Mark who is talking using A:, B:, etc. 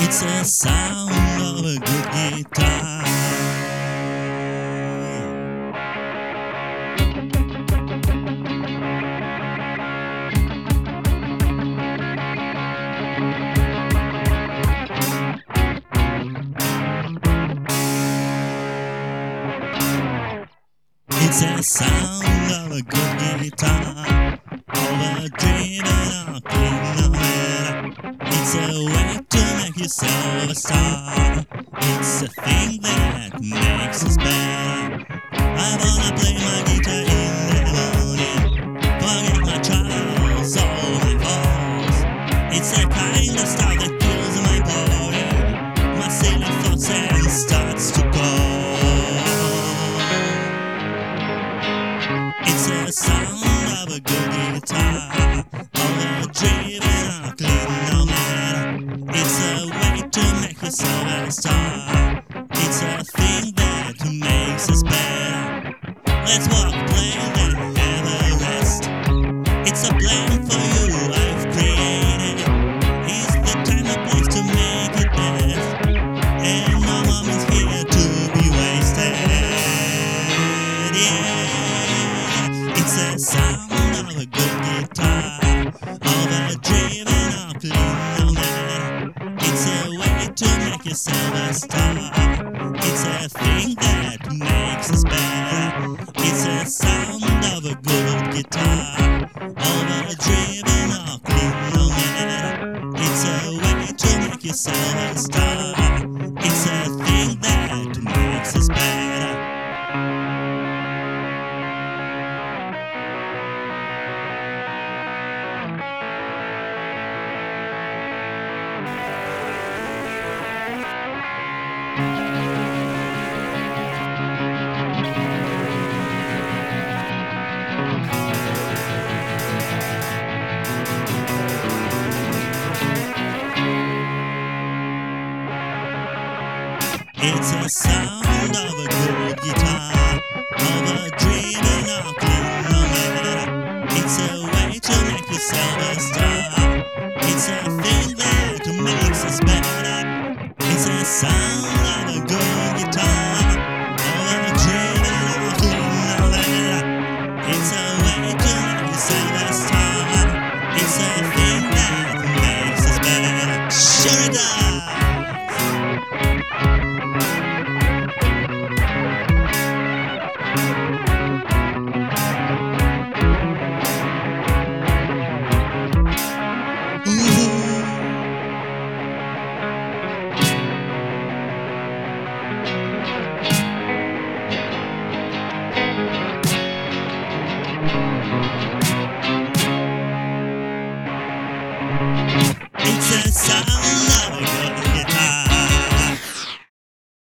A: It's a sound of a good guitar. It's a sound of a good guitar, overdriven or clean no matter. It's a way yourself a star. It's a thing that makes us better. I wanna play my guitar in the morning, forget my trials, all my faults. It's a kind of stuff that fills my body, my silly thoughts and starts to go. It's a sound of a good guitar, All overdriven or clean, no matter. It's a Let's walk, have a rest. It's a plan for you I've created. It's the time place to make it best. And moment's here to be wasted. Yeah, it's a sound of a good guitar, clean, no. It's a way to make yourself a star. It's a thing that makes us better. Of a good guitar, overdriven or clean, no matter. It's a way to make yourself a star. It's a sound of a good guitar,